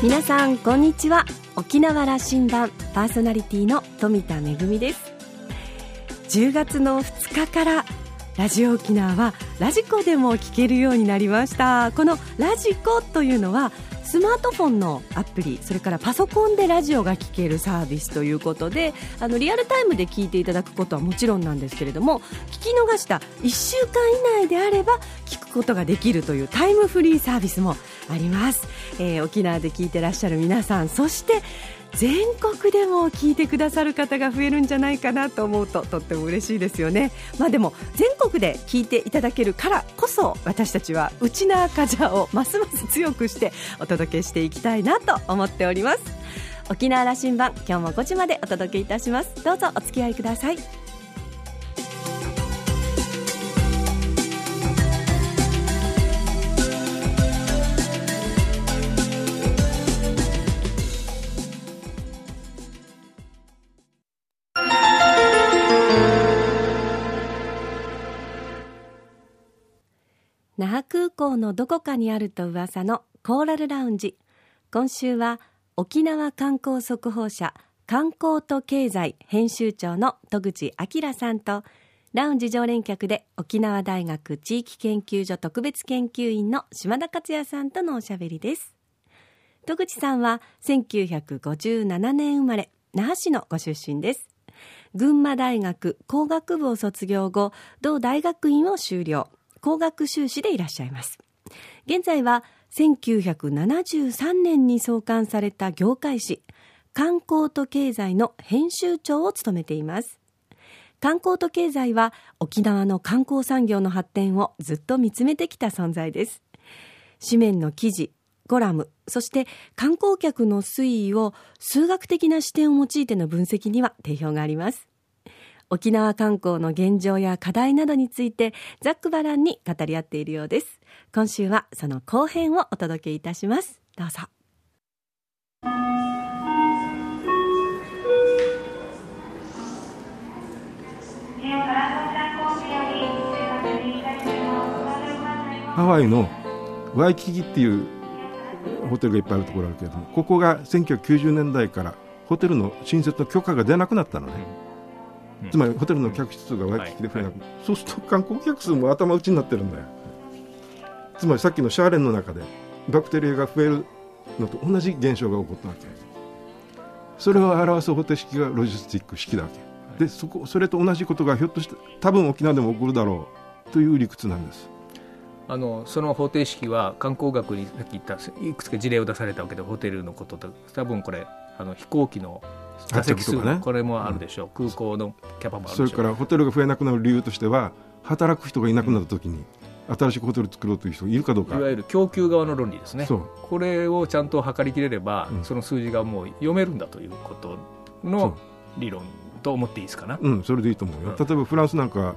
皆さんこんにちは。沖縄羅針盤パーソナリティの富田恵です。10月の2日からラジオ沖縄はラジコでも聞けるようになりました。このラジコというのはスマートフォンのアプリそれからパソコンでラジオが聴けるサービスということであのリアルタイムで聞いていただくことはもちろんなんですけれども聞き逃した1週間以内であれば聞くことができるというタイムフリーサービスもあります、えー、沖縄で聞いてらっしゃる皆さんそして全国でも聞いてくださる方が増えるんじゃないかなと思うととっても嬉しいですよね、まあ、でも全国で聞いていただけるからこそ私たちはウチナーカジャをますます強くしてお届けしていきたいなと思っております。沖縄羅針盤今日も5時までお届けいたします。どうぞお付き合いください。那覇空港のどこかにあると噂のコーラルラウンジ。今週は沖縄観光速報社観光と経済編集長の戸口明さんとラウンジ常連客で沖縄大学地域研究所特別研究員の島田克也さんとのおしゃべりです。戸口さんは1957年生まれ那覇市のご出身です。群馬大学工学部を卒業後同大学院を修了。工学修士でいらっしゃいます。現在は1973年に創刊された業界誌観光と経済の編集長を務めています。観光と経済は沖縄の観光産業の発展をずっと見つめてきた存在です。紙面の記事コラムそして観光客の推移を数学的な視点を用いての分析には定評があります。沖縄観光の現状や課題などについてざっくばらんに語り合っているようです。今週はその後編をお届けいたします。どうぞ。ハワイのワイキキっていうホテルがいっぱいあるところあるけれどもここが1990年代からホテルの新設の許可が出なくなったのね、つまりホテルの客室がワイキキで増えなく、はい、そうすると観光客数も頭打ちになってるんだよ。つまりさっきのシャーレンの中でバクテリアが増えるのと同じ現象が起こったわけ。それを表す方程式がロジスティック式だわけ。でそこそれと同じことがひょっとして多分沖縄でも起こるだろうという理屈なんです。あのその方程式は観光学にさっき言ったいくつか事例を出されたわけでホテルのことと多分これあの飛行機の座席数、ね、これもあるでしょう、うん、空港のキャパもあるそれからホテルが増えなくなる理由としては働く人がいなくなった時に、新しいホテル作ろうという人がいるかどうか。いわゆる供給側の論理ですね。これをちゃんと測りきれれば、うん、その数字がもう読めるんだということの理論と思っていいですかな？うんそれでいいと思うよ、うん、例えばフランスなんか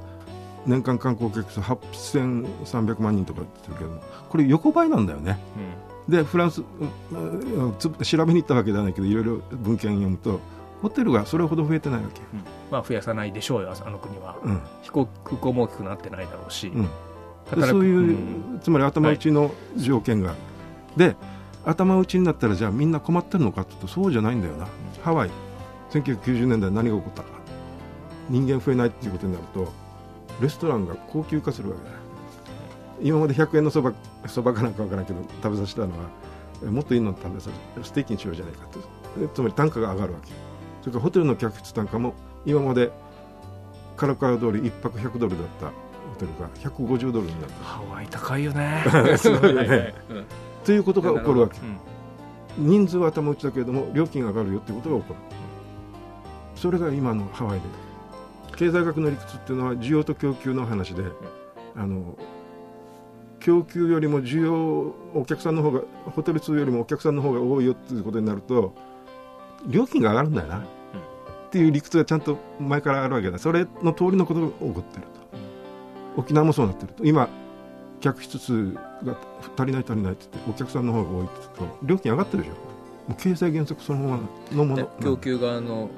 年間観光客数8300万人とか言ってるけどこれ横ばいなんだよね、うん、でフランス調べに行ったわけじゃないけどいろいろ文献読むとホテルがそれほど増えてないわけ、うん、まあ増やさないでしょうよあの国は、うん、飛行空港も大きくなってないだろうし、うん、そういう、つまり頭打ちの条件が、はい、で頭打ちになったらじゃあみんな困ってるのかというとそうじゃないんだよな、ハワイ。1990年代何が起こったか。人間増えないっていうことになるとレストランが高級化するわけだ今まで100円のそばそばかなんか分からんけど食べさせたのはもっといいの食べさせステーキにしようじゃないかとつまり単価が上がるわけそれからホテルの客室単価も今までカラカラ通り1泊100ドルだったホテルが150ドルになった。ハワイ高いよね。すごいよね、ということが起こるわけ、うん、人数は頭打ちだけれども料金が上がるよっていうことが起こる、それが今のハワイで。経済学の理屈っていうのは需要と供給の話で、あの供給よりも需要お客さんの方がホテル数よりもお客さんの方が多いよっていうことになると料金が上がるんだよな、うん、っていう理屈がちゃんと前からあるわけだ。それの通りのことが起こってると、沖縄もそうなってると。今客室数が足りない足りないって言ってお客さんの方が多いって言うと料金上がってるでしょもう経済原則そのままのもの供給側の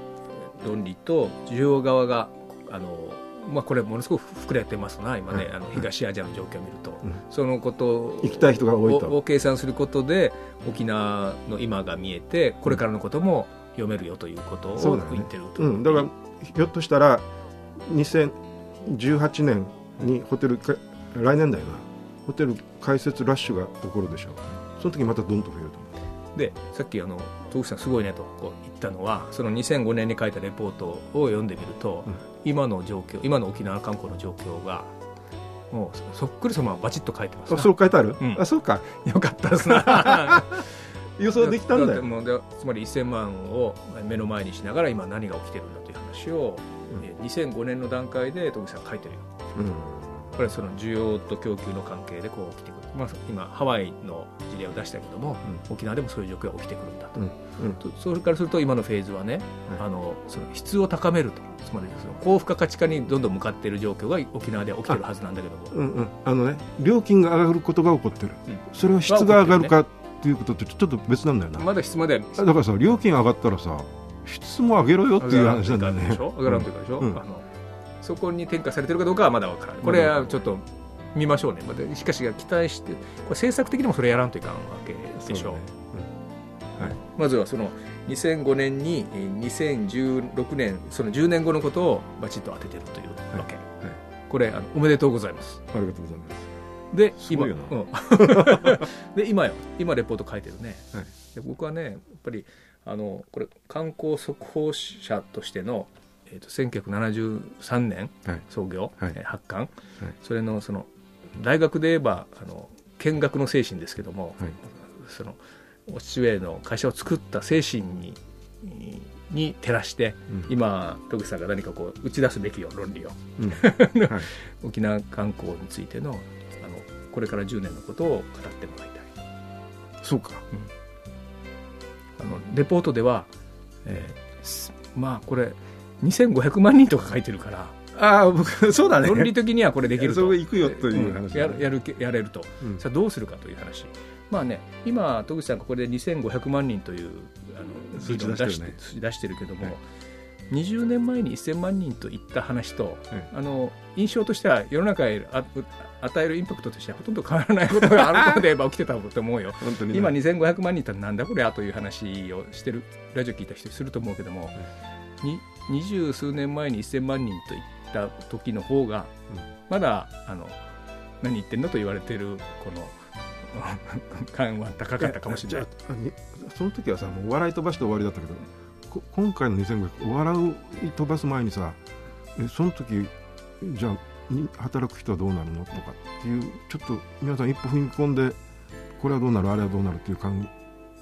論理と需要側があのまあ、これものすごく膨れてますな今ね、あの東アジアの状況を見ると、うん、そのことを行きたい人が多いと。を計算することで沖縄の今が見えてこれからのことも読めるよということを言ってると、うん、だからひょっとしたら2018年にホテルか、来年だよなホテル開設ラッシュが起こるでしょうその時またどんと増えるとでさっきあの東口さんすごいねとこう言ったのはその2005年に書いたレポートを読んでみると、うん、今の状況今の沖縄観光の状況がもうそっくりそのままバチッと書いてますあそう書いてある、うん、あそうか。よかったです。な 予想できたんだよ。つまり1000万を目の前にしながら今何が起きてるんだという話を、うん、2005年の段階で東口さん書いてるよ、うん。これはその需要と供給の関係でこう起きてくる、まあ、今ハワイの事例を出したけども、うん、沖縄でもそういう状況が起きてくるんだと、うん。うん、それからすると今のフェーズはね、あのその質を高めると。つまりその高付加価値化にどんどん向かっている状況が沖縄では起きてるはずなんだけども。うんうん、あのね料金が上がることが起こってる、それは質が上がるかっていうことってちょっと別なんだよな。まだ質まで。だからさ料金上がったらさ質も上げろよっていう話なんだよね。上がらんというかでしょ、そこに転嫁されてるかどうかはまだわからないこれはちょっと見ましょうね、しかし期待してこれ政策的にもそれやらんといかんわけでしょう、ね。うん。はい、まずはその2005年に2016年その10年後のことをバチッと当ててるというわけ、はい。はい、これあのおめでとうございます。ありがとうございます。で今、うん、で今よ。今レポート書いてるね、はい、で僕はねやっぱりあのこれ観光速報社としてのえーと、1973年創業、はい、発刊、はい、それのその大学で言えばあの見学の精神ですけども、はい、そのお父上の会社を作った精神にに照らして、うん、今戸口さんが何かこう打ち出すべきよ論理を、うん。はい、沖縄観光についてのあのこれから10年のことを語ってもらいたい。そうか、うん、あのレポートでは、えー、まあこれ2500万人とか書いてるからああ僕 そうだね。論理的にはこれできると。それ行くよという話、うん、やるやるやれると、うん、さあどうするかという話。まあね今戸口さんがこれで2500万人というあの数字を出して、ね、出してるけども、はい、20年前に1000万人といった話と、はい、あの印象としては世の中へあ与えるインパクトとしてはほとんど変わらないことがあるので起きてたと思うよ、ね、今2500万人ってなんだこれやという話をしてるラジオ聞いた人すると思うけども、二十数年前に1000万人といった時の方が、まだあの何言ってんのと言われてるこの 感は高かったかもしれない。その時はさもう笑い飛ばして終わりだったけど今回の2500笑い飛ばす前にさえその時じゃあ働く人はどうなるのとかっていうちょっと皆さん一歩踏み込んでこれはどうなるあれはどうなるっていう感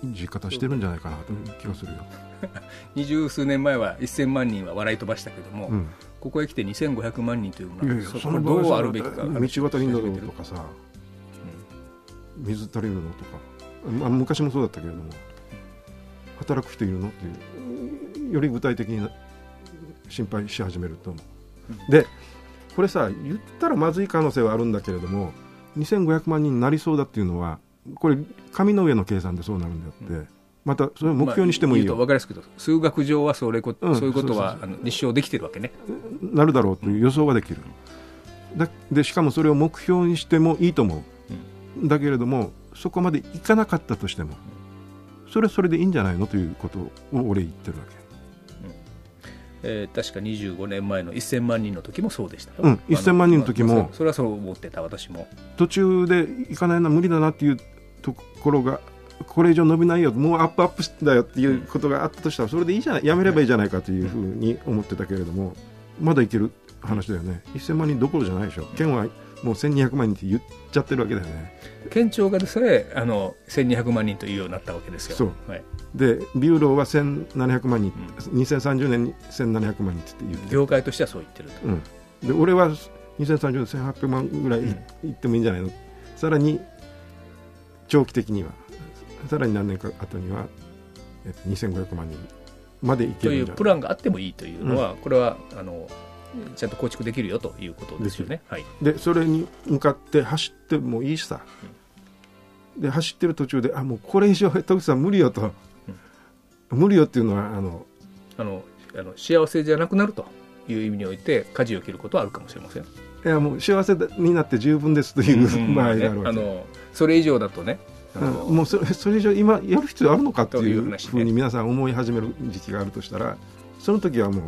じ方してるんじゃないかなという気がするよ。二十数年前は1000万人は笑い飛ばしたけども、うん、ここへ来て2500万人というのはそのどうあるべきか。道端に乗るとかさ、うん、水足りるのとか、まあ、昔もそうだったけれども働く人いるのっていうより具体的に心配し始めると思う、うん、でこれさ言ったらまずい可能性はあるんだけれども2500万人になりそうだっていうのはこれ紙の上の計算でそうなるんであって、またそれを目標にしてもいいよ、まあ、分かりやすく数学上はそれこ、うん、そういうことは立証できてるわけね。なるだろうという予想ができる、だでしかもそれを目標にしてもいいと思う、うん、だけれどもそこまでいかなかったとしてもそれはそれでいいんじゃないのということを俺言ってるわけ。えー、確か25年前の1000万人の時もそうでしたうん、1000万人の時も、それはそう思ってた私も。途中で行かないな無理だなっていうところがこれ以上伸びないよもうアップアップだよっていうことがあったとしたらそれでいいじゃないやめればいいじゃないかというふうに思ってたけれどもまだいける話だよね。1000万人どころじゃないでしょ。県はもう1200万人って言っちゃってるわけだよね。県庁がでさえあの1200万人というようになったわけですよ。そう、はい、でビューローは1700万人、うん、2030年に1700万人って言って業界としてはそう言ってると、うん、で俺は2030年1800万ぐらいいってもいいんじゃないの、うん、さらに長期的にはさらに何年か後には、えっと、2500万人までいけるというプランがあってもいいというのは、うん、これはあのちゃんと構築できるよということですよね。はい、でそれに向かって走ってもいいしさ、うん、で走ってる途中であもうこれ以上戸口さん無理よと、うん、無理よっていうのはあのあのあの幸せじゃなくなるという意味において舵を切ることはあるかもしれません。いやもう幸せになって十分ですという 場合があるわけ、ね、あのそれ以上だとねもうそれそれ以上今やる必要あるのかっていうふうに皆さん思い始める時期があるとしたらその時はもう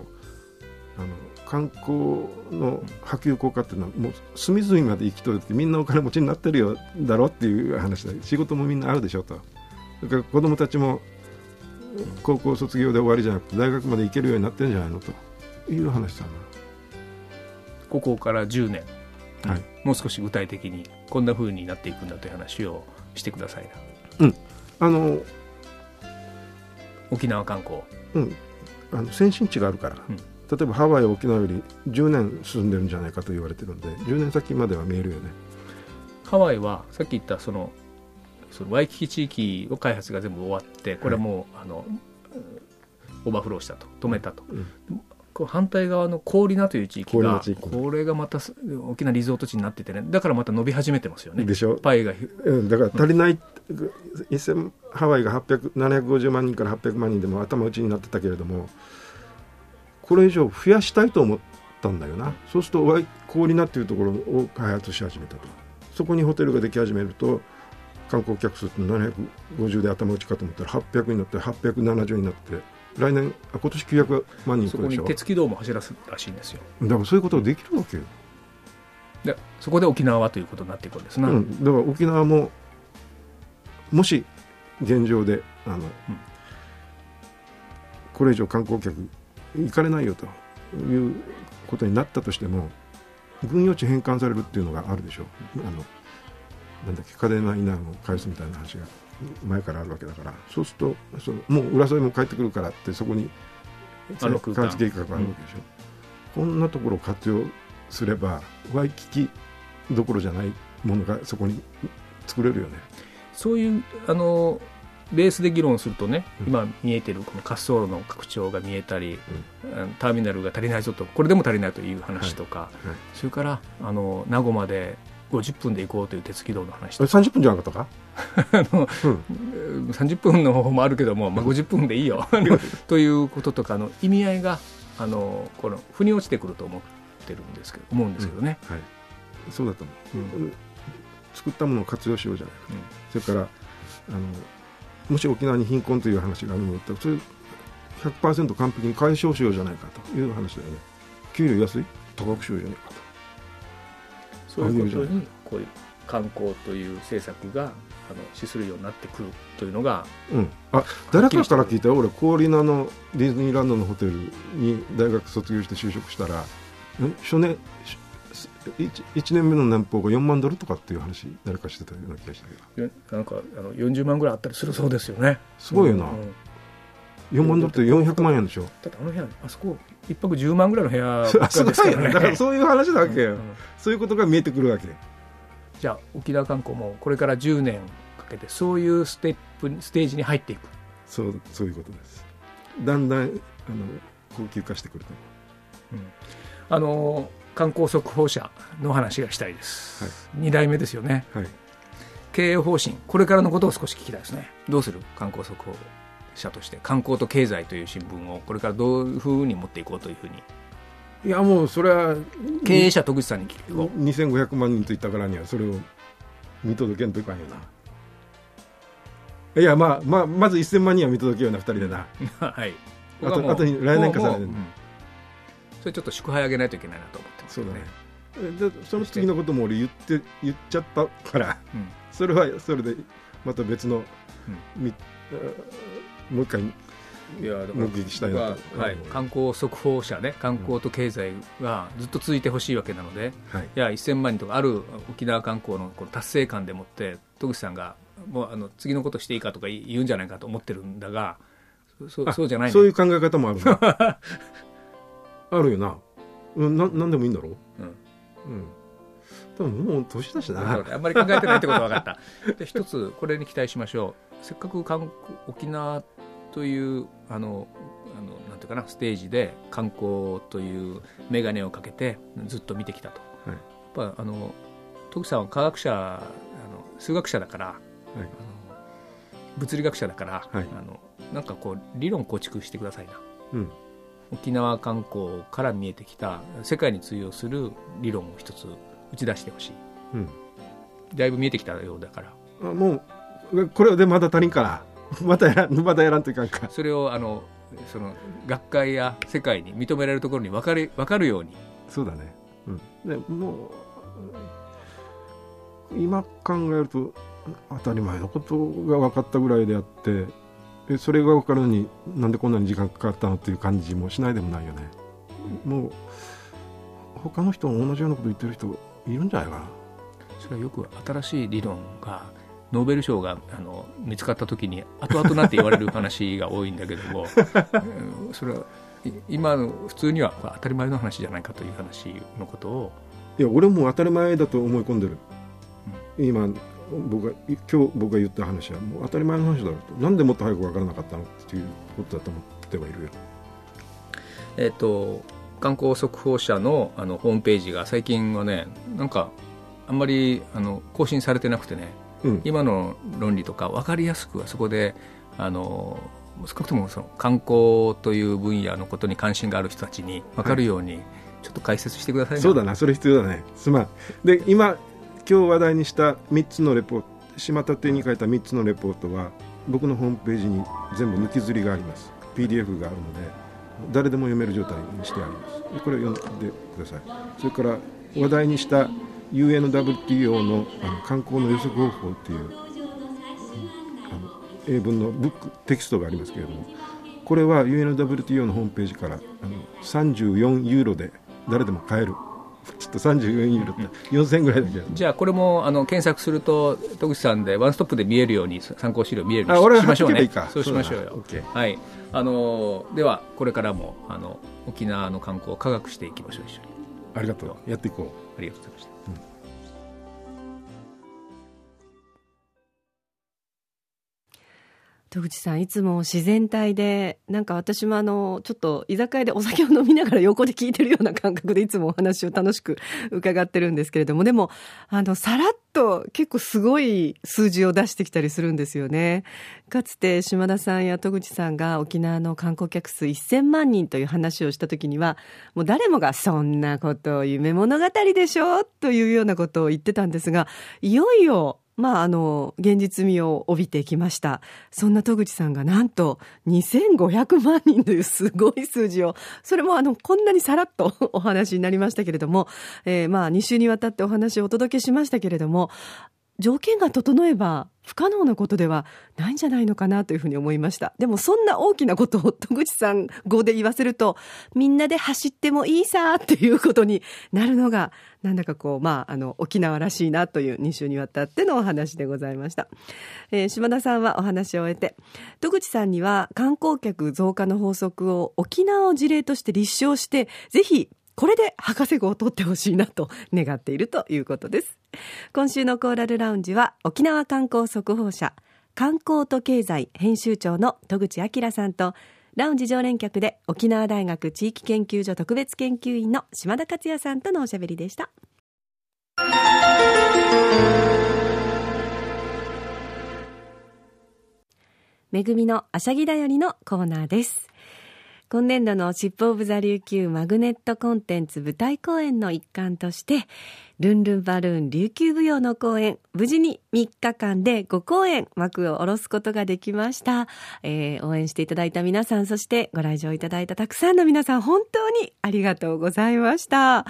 あの観光の波及効果っていうのはもう隅々まで行き届いてみんなお金持ちになってるよだろっていう話で仕事もみんなあるでしょと。それから子供たちも高校卒業で終わりじゃなくて大学まで行けるようになってるんじゃないのという話だな。ここから10年、はい、もう少し具体的にこんなふうになっていくんだという話をしてくださいな。うん、あの沖縄観光、うん、あの先進地があるから、うん、例えばハワイ沖縄より10年進んでるんじゃないかと言われてるんで10年先までは見えるよね。ハワイはさっき言ったそのそのワイキキ地域の開発が全部終わってこれはもう、はい、あのオーバーフローしたと止めたと、うん、反対側の氷名という地域がこれがまた大きなリゾート地になっててね。だからまた伸び始めてますよね。でしょ。パイが、うん、だから足りない、うん、ハワイが750万人から800万人でも頭打ちになってたけれどもこれ以上増やしたいと思ったんだよな。そうすると氷名っていうところを開発し始めたと。そこにホテルができ始めると観光客数って750で頭打ちかと思ったら800になって870になって来年あ今年900万人そこに鉄軌道も走らすらしいんですよ。だからそういうことができるわけよ。でそこで沖縄はということになっていくんですな、うん、だから沖縄ももし現状であの、うん、これ以上観光客行かれないよということになったとしても軍用地返還されるっていうのがあるでしょ？うあのなんだっけ嘉手納稲を返すみたいな話が前からあるわけだからそうするとそのもう浦添も帰ってくるからってそこに開発計画があるわけでしょ、うん、こんなところを活用すればワイキキどころじゃないものがそこに作れるよね。そういうあのベースで議論するとね、うん、今見えてるこの滑走路の拡張が見えたり、うん、ターミナルが足りないぞとこれでも足りないという話とか、はい。はい、それからあの名護まで50分で行こうという鉄軌道の話。と30分じゃなかったか？あの、うん、30分の方法もあるけども、まあ、50分でいいよ。ということとかの意味合いがあのこの腑に落ちてくると思ってるんですけど思うんですけどね、うん、はい、そうだと思う、うん、作ったものを活用しようじゃない。かと、それからあのもし沖縄に貧困という話があるのだったらそれ100%完璧に解消しようじゃないかという話だよね。給料安い？高くしようじゃないかとそういうことにこういう観光という政策があの資するようになってくるというのが、うん、あ誰かから聞いたら俺氷名のディズニーランドのホテルに大学卒業して就職したら初年 1, 1年目の年俸が4万ドルとかっていう話誰かしてたような気がしたけど。なんかあの40万ぐらいあったりするそうですよね。すごいよな、うんうん4万ドルって400万円でしょ。だってあの部屋あそこ一泊10万ぐらいの部屋 ですからね。だからそういう話だわけよ、うん、そういうことが見えてくるわけ。じゃあ沖縄観光もこれから10年かけてそういうステップステージに入っていく。そうそういうことです。だんだんあの高級化してくると、うん、あの観光速報車の話がしたいです、はい、2代目ですよね、はい、経営方針これからのことを少し聞きたいですね。どうする？観光速報社として観光と経済という新聞をこれからどういうふうに持っていこうというふうに。いやもうそれは経営者戸口さんに聞くと2500万人と言ったからにはそれを見届けんといかんよな。いやまあまあまず1000万人は見届けような2人でな。はい。あとあとに来年かさうん、それちょっと祝杯あげないといけないなと思ってますそうだね。でその次のことも俺言って言っちゃったから、うん、それはそれでまた別の、うん、もう一回いや目撃したいなと、はい、観光速報車ね観光と経済がずっと続いてほしいわけなので、うん、い、や1000万人とかある沖縄観光のこの達成感でもって戸口さんがもうあの次のことしていいかとか言うんじゃないかと思ってるんだがそそうじゃない、ね、そういう考え方もあるな。あるよな、うん、な何でもいいんだろう、うん。うん。でももう年だしな。あんまり考えてないってことは分かった。で一つこれに期待しましょうせっかく韓沖縄というあのあのなんていうかなステージで観光という眼鏡をかけてずっと見てきたと、はい、やっぱあの徳さんは科学者あの数学者だから、はい、あの物理学者だから、はい、あのなんかこう理論構築してくださいな、うん、沖縄観光から見えてきた世界に通用する理論を一つ打ち出してほしい、うん、だいぶ見えてきたようだから。あもうこれでまだ足りんから。またやらんまだやらんといかんか。それをあのその学会や世界に認められるところに分かる分かるように。そうだね、うん、でもう今考えると当たり前のことが分かったぐらいであってそれが分かるのになんでこんなに時間かかったのっていう感じもしないでもないよね。もう他の人も同じようなこと言ってる人いるんじゃないかな。それはよく新しい理論がノーベル賞があの見つかった時に後々なって言われる話が多いんだけども それは今の普通には当たり前の話じゃないかという話のことを。いや俺も当たり前だと思い込んでる、うん、今僕が今日僕が言った話はもう当たり前の話だろうと。なんでもっと早く分からなかったのっていうことだと思ってはいるよ。えっ、と観光速報社のあのホームページが最近はねなんかあんまりあの更新されてなくてね、うん、今の論理とか分かりやすくはそこであの少なくともその観光という分野のことに関心がある人たちに分かるように、ちょっと解説してください、ね、そうだなそれ必要だね。すまんで今今日話題にした3つのレポート島立に書いた3つのレポートは僕のホームページに全部抜きずりがあります。PDF があるので誰でも読める状態にしてあります。これを読んでください。それから話題にした UNWTO のあの観光の予測方法っていう、うん、あの英文のブックテキストがありますけれどもこれは UNWTO のホームページからあの34ユーロで誰でも買える。ちょっと34ユーロって4000円ぐらいだけど。じゃあこれもあの検索すると戸口さんでワンストップで見えるように参考資料見えるようにしましょうね。そうしましょうよ。はい。あのではこれからもあの沖縄の観光を科学していきましょう一緒に。ありがとう。やっていこうありがとうございました。戸口さんいつも自然体でなんか私もあのちょっと居酒屋でお酒を飲みながら横で聞いてるような感覚でいつもお話を楽しく伺ってるんですけれどもでもあのさらっと結構すごい数字を出してきたりするんですよね。かつて島田さんや戸口さんが沖縄の観光客数1000万人という話をした時にはもう誰もがそんなこと夢物語でしょ？というようなことを言ってたんですがいよいよまあ、あの、現実味を帯びてきました。そんな戸口さんがなんと2500万人というすごい数字を、それもあの、こんなにさらっと お話になりましたけれども、えー、まあ、2週にわたってお話をお届けしましたけれども、条件が整えば不可能なことではないんじゃないのかなというふうに思いました。でもそんな大きなことを戸口さん語で言わせると、みんなで走ってもいいさっていうことになるのが、なんだかこう、まあ、あの、沖縄らしいなという2週にわたってのお話でございました。えー、島田さんはお話を終えて、戸口さんには観光客増加の法則を沖縄を事例として立証して、ぜひこれで博士号を取ってほしいなと願っているということです。今週のコーラルラウンジは沖縄観光速報社観光と経済編集長の戸口明さんとラウンジ常連客で沖縄大学地域研究所特別研究員の島田克也さんとのおしゃべりでした。めぐみのあしゃぎだよりのコーナーです。今年度のシップオブザ琉球マグネットコンテンツ舞台公演の一環として、ルンルンバルーン琉球舞踊の公演、無事に3日間で5公演幕を下ろすことができました。えー、応援していただいた皆さん、そしてご来場いただいたたくさんの皆さん、本当にありがとうございました。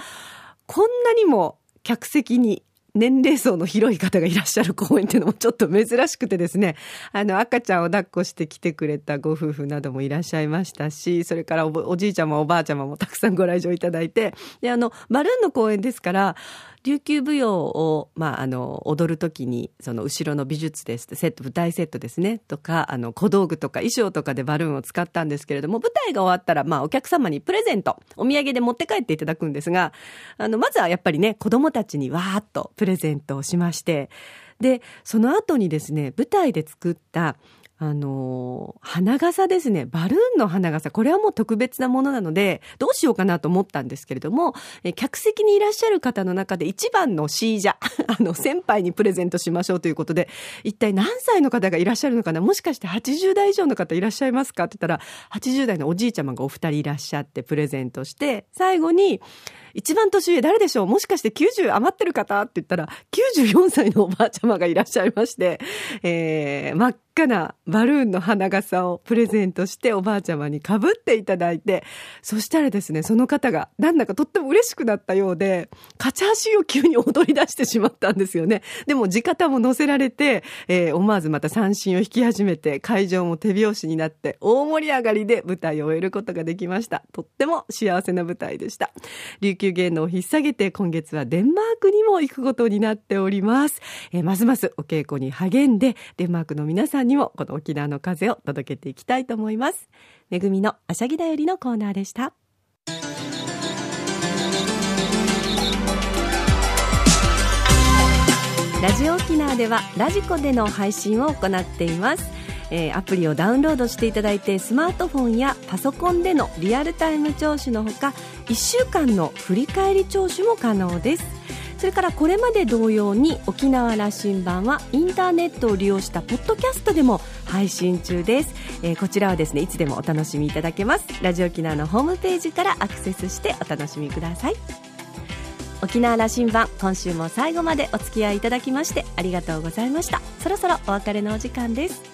こんなにも客席に年齢層の広い方がいらっしゃる公園っていうのもちょっと珍しくてですね、あの、赤ちゃんを抱っこして来てくれたご夫婦などもいらっしゃいましたし、それからおじいちゃまおばあちゃまもたくさんご来場いただいて、で、あの、バルーンの公園ですから、琉球舞踊を、まあ、あの、踊るときに、その後ろの美術ですセット、舞台セットですね、とか、あの、小道具とか衣装とかでバルーンを使ったんですけれども、舞台が終わったら、まあ、お客様にプレゼント、お土産で持って帰っていただくんですが、あの、まずはやっぱりね、子供たちにわーっとプレゼントをしまして、で、その後にですね、舞台で作った、あの、花傘ですね。バルーンの花傘。これはもう特別なものなので、どうしようかなと思ったんですけれども、え客席にいらっしゃる方の中で一番のシージャ、あの、先輩にプレゼントしましょうということで、一体何歳の方がいらっしゃるのかな？もしかして80代以上の方いらっしゃいますか？って言ったら、80代のおじいちゃまがお二人いらっしゃってプレゼントして、最後に、一番年上誰でしょう？もしかして90余ってる方？って言ったら、94歳のおばあちゃまがいらっしゃいまして、えー、真っ赤なバルーンの花傘をプレゼントしておばあちゃまにかぶっていただいて、そしたらですね、その方がなんだかとっても嬉しくなったようで、カチャ足を急に踊り出してしまったんですよね。でも地方も乗せられて、えー、思わずまた三振を引き始めて、会場も手拍子になって大盛り上がりで舞台を終えることができました。とっても幸せな舞台でした。琉球芸能を引っ提げて今月はデンマークにも行くことになっております。えー、ますますお稽古に励んで、デンマークの皆さんにもこの沖縄の風を届けていきたいと思います。めぐみのあしゃぎだよりのコーナーでした。ラジオ沖縄ではラジコでの配信を行っています。えー、アプリをダウンロードしていただいてスマートフォンやパソコンでのリアルタイム聴取のほか1週間の振り返り聴取も可能です。それからこれまで同様に沖縄羅針盤はインターネットを利用したポッドキャストでも配信中です、えー、こちらはですねいつでもお楽しみいただけます。ラジオ沖縄のホームページからアクセスしてお楽しみください。沖縄羅針盤今週も最後までお付き合いいただきましてありがとうございました。そろそろお別れのお時間です。